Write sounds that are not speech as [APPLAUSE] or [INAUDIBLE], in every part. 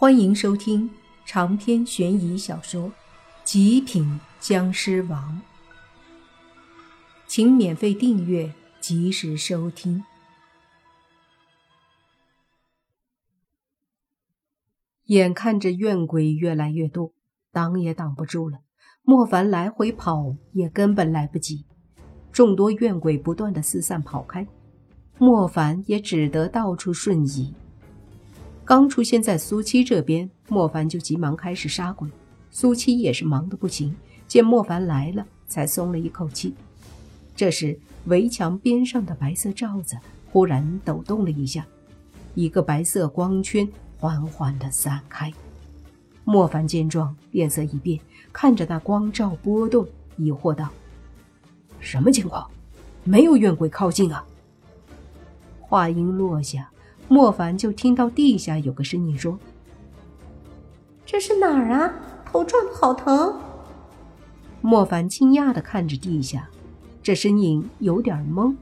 欢迎收听长篇悬疑小说《极品僵尸王》，请免费订阅，及时收听。眼看着怨鬼越来越多，挡也挡不住了。莫凡来回跑也根本来不及，众多怨鬼不断的四散跑开，莫凡也只得到处瞬移。刚出现在苏七这边，莫凡就急忙开始杀鬼。苏七也是忙得不行，见莫凡来了，才松了一口气。这时，围墙边上的白色罩子忽然抖动了一下，一个白色光圈缓缓地散开。莫凡见状，脸色一变，看着那光照波动，疑惑道：“什么情况？没有怨鬼靠近啊！”话音落下。莫凡就听到地下有个声音说：“这是哪儿啊？头撞的好疼。”莫凡惊讶的看着地下，这声音有点懵，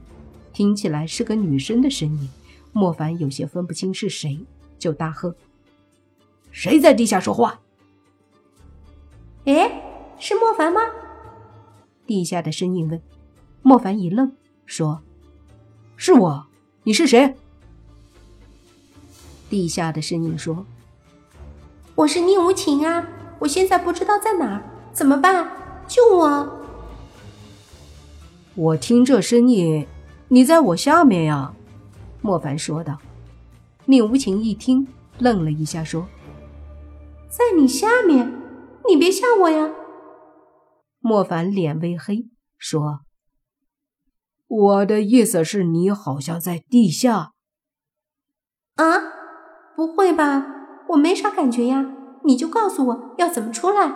听起来是个女生的声音。莫凡有些分不清是谁，就大喝：“谁在地下说话？”“哎，是莫凡吗？”地下的声音问。莫凡一愣，说：“是我，你是谁？”地下的声音说：“我是宁无情啊，我现在不知道在哪儿，怎么办？救我！”我听这声音，你在我下面呀。”莫凡说道。宁无情一听，愣了一下，说：“在你下面？你别吓我呀！”莫凡脸微黑，说：“我的意思是你好像在地下。”啊？不会吧，我没啥感觉呀！你就告诉我要怎么出来。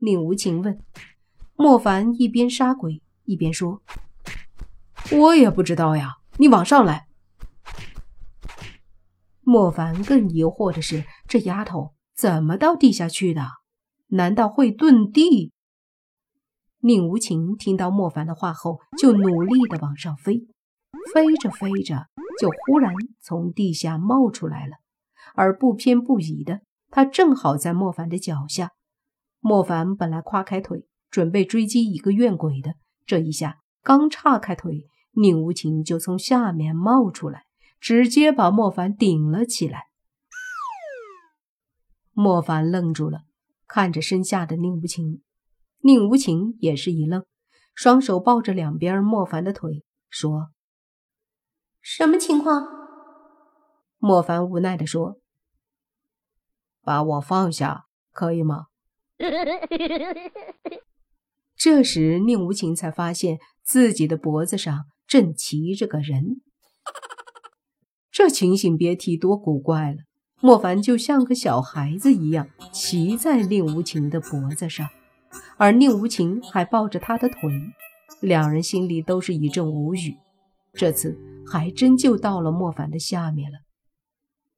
宁无情问。莫凡一边杀鬼一边说：“我也不知道呀，你往上来。”莫凡更疑惑的是，这丫头怎么到地下去的？难道会遁地？宁无情听到莫凡的话后，就努力的往上飞，飞着飞着。就忽然从地下冒出来了，而不偏不倚的，他正好在莫凡的脚下。莫凡本来跨开腿准备追击一个怨鬼的，这一下刚岔开腿，宁无情就从下面冒出来，直接把莫凡顶了起来。莫凡愣住了，看着身下的宁无情，宁无情也是一愣，双手抱着两边莫凡的腿，说。什么情况？莫凡无奈的说：“把我放下，可以吗？” [LAUGHS] 这时，宁无情才发现自己的脖子上正骑着个人，这情形别提多古怪了。莫凡就像个小孩子一样骑在宁无情的脖子上，而宁无情还抱着他的腿，两人心里都是一阵无语。这次。还真就到了莫凡的下面了，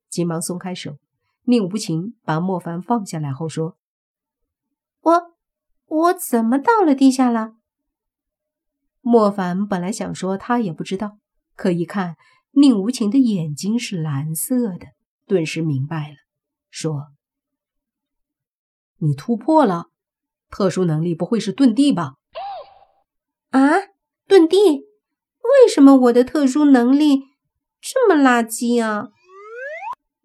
急忙松开手。宁无情把莫凡放下来后说：“我我怎么到了地下了？”莫凡本来想说他也不知道，可一看宁无情的眼睛是蓝色的，顿时明白了，说：“你突破了，特殊能力不会是遁地吧？”啊，遁地。为什么我的特殊能力这么垃圾啊？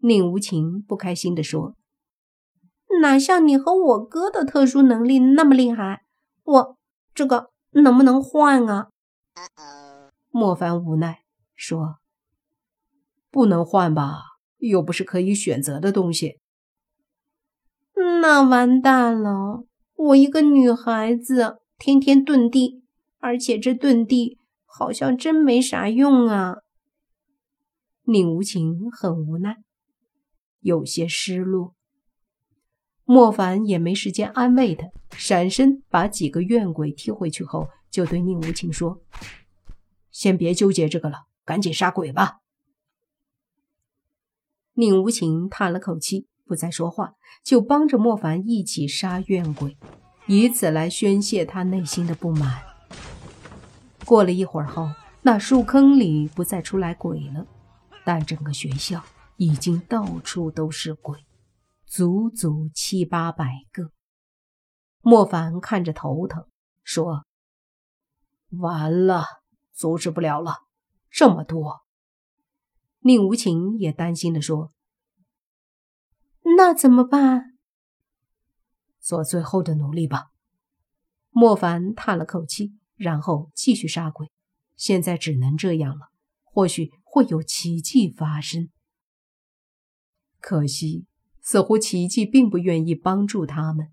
宁无情不开心地说：“哪像你和我哥的特殊能力那么厉害？我这个能不能换啊？”莫凡无奈说：“不能换吧，又不是可以选择的东西。”那完蛋了！我一个女孩子，天天遁地，而且这遁地……好像真没啥用啊！宁无情很无奈，有些失落。莫凡也没时间安慰他，闪身把几个怨鬼踢回去后，就对宁无情说：“先别纠结这个了，赶紧杀鬼吧。”宁无情叹了口气，不再说话，就帮着莫凡一起杀怨鬼，以此来宣泄他内心的不满。过了一会儿后，那树坑里不再出来鬼了，但整个学校已经到处都是鬼。足足七八百个。莫凡看着头疼，说：“完了，阻止不了了，这么多。”宁无情也担心的说：“那怎么办？做最后的努力吧。”莫凡叹了口气，然后继续杀鬼。现在只能这样了，或许会有奇迹发生。可惜，似乎奇迹并不愿意帮助他们。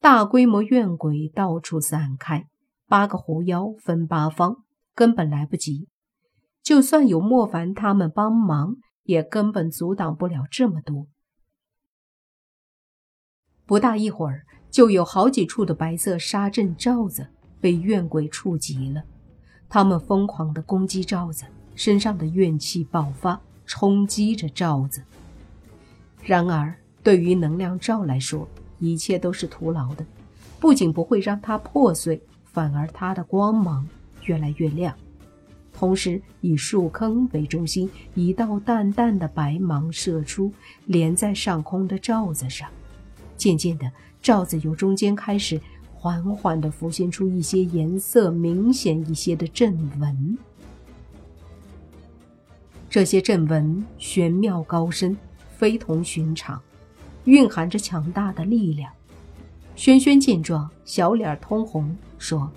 大规模怨鬼到处散开，八个狐妖分八方，根本来不及。就算有莫凡他们帮忙，也根本阻挡不了这么多。不大一会儿，就有好几处的白色沙阵罩子被怨鬼触及了，他们疯狂地攻击罩子，身上的怨气爆发，冲击着罩子。然而，对于能量罩来说，一切都是徒劳的，不仅不会让它破碎，反而它的光芒越来越亮。同时，以树坑为中心，一道淡淡的白芒射出，连在上空的罩子上。渐渐的，罩子由中间开始，缓缓地浮现出一些颜色明显一些的阵纹。这些阵纹玄妙高深，非同寻常。蕴含着强大的力量。轩轩见状，小脸通红，说：“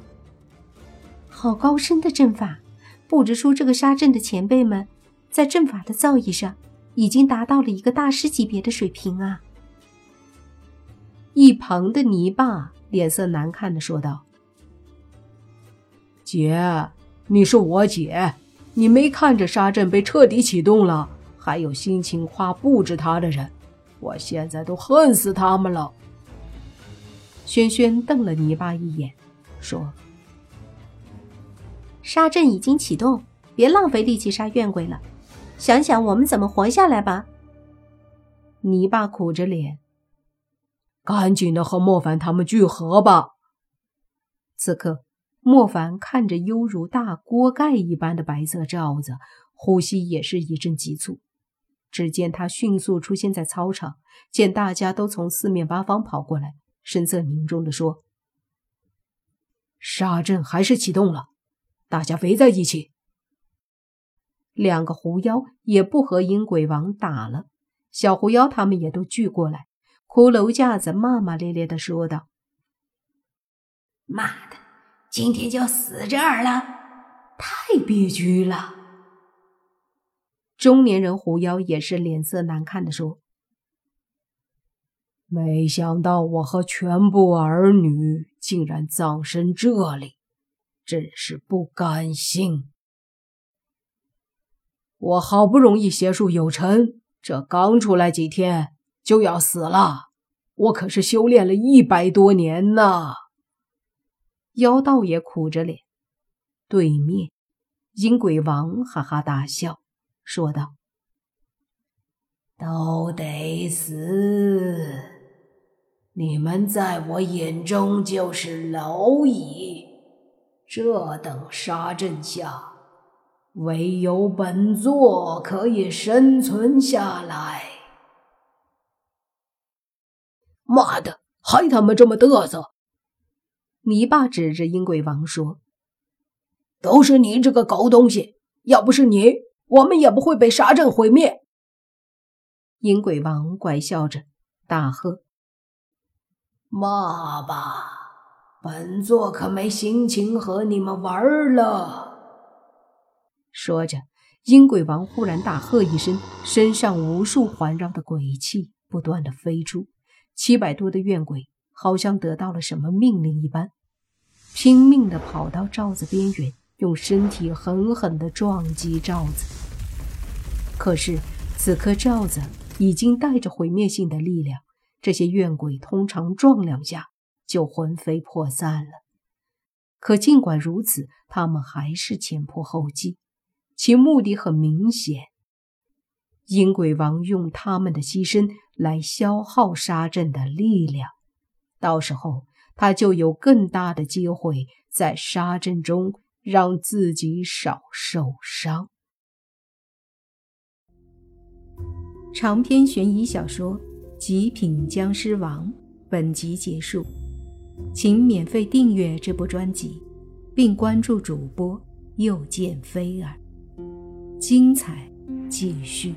好高深的阵法，布置出这个沙阵的前辈们，在阵法的造诣上，已经达到了一个大师级别的水平啊！”一旁的泥巴脸色难看的说道：“姐，你是我姐，你没看着沙阵被彻底启动了，还有心情夸布置他的人？”我现在都恨死他们了。轩轩瞪了泥巴一眼，说：“沙阵已经启动，别浪费力气杀怨鬼了，想想我们怎么活下来吧。”泥巴苦着脸：“赶紧的和莫凡他们聚合吧。”此刻，莫凡看着犹如大锅盖一般的白色罩子，呼吸也是一阵急促。只见他迅速出现在操场，见大家都从四面八方跑过来，神色凝重地说：“杀阵还是启动了，大家围在一起。”两个狐妖也不和阴鬼王打了，小狐妖他们也都聚过来。骷髅架子骂骂咧咧的说道：“妈的，今天就死这儿了，太憋屈了。”中年人狐妖也是脸色难看的说：“没想到我和全部儿女竟然葬身这里，真是不甘心。我好不容易邪术有成，这刚出来几天就要死了，我可是修炼了一百多年呐！”妖道也苦着脸，对面阴鬼王哈哈大笑。说道：“都得死！你们在我眼中就是蝼蚁。这等杀阵下，唯有本座可以生存下来。”妈的，还他妈这么嘚瑟！你爸指着阴鬼王说：“都是你这个狗东西！要不是你……”我们也不会被沙阵毁灭。阴鬼王怪笑着大喝：“骂吧，本座可没心情和你们玩了。”说着，阴鬼王忽然大喝一声，身上无数环绕的鬼气不断的飞出，七百多的怨鬼好像得到了什么命令一般，拼命的跑到罩子边缘。用身体狠狠地撞击罩子，可是此刻罩子已经带着毁灭性的力量，这些怨鬼通常撞两下就魂飞魄散了。可尽管如此，他们还是前仆后继，其目的很明显：阴鬼王用他们的牺牲来消耗沙阵的力量，到时候他就有更大的机会在沙阵中。让自己少受伤。长篇悬疑小说《极品僵尸王》本集结束，请免费订阅这部专辑，并关注主播又见菲儿，精彩继续。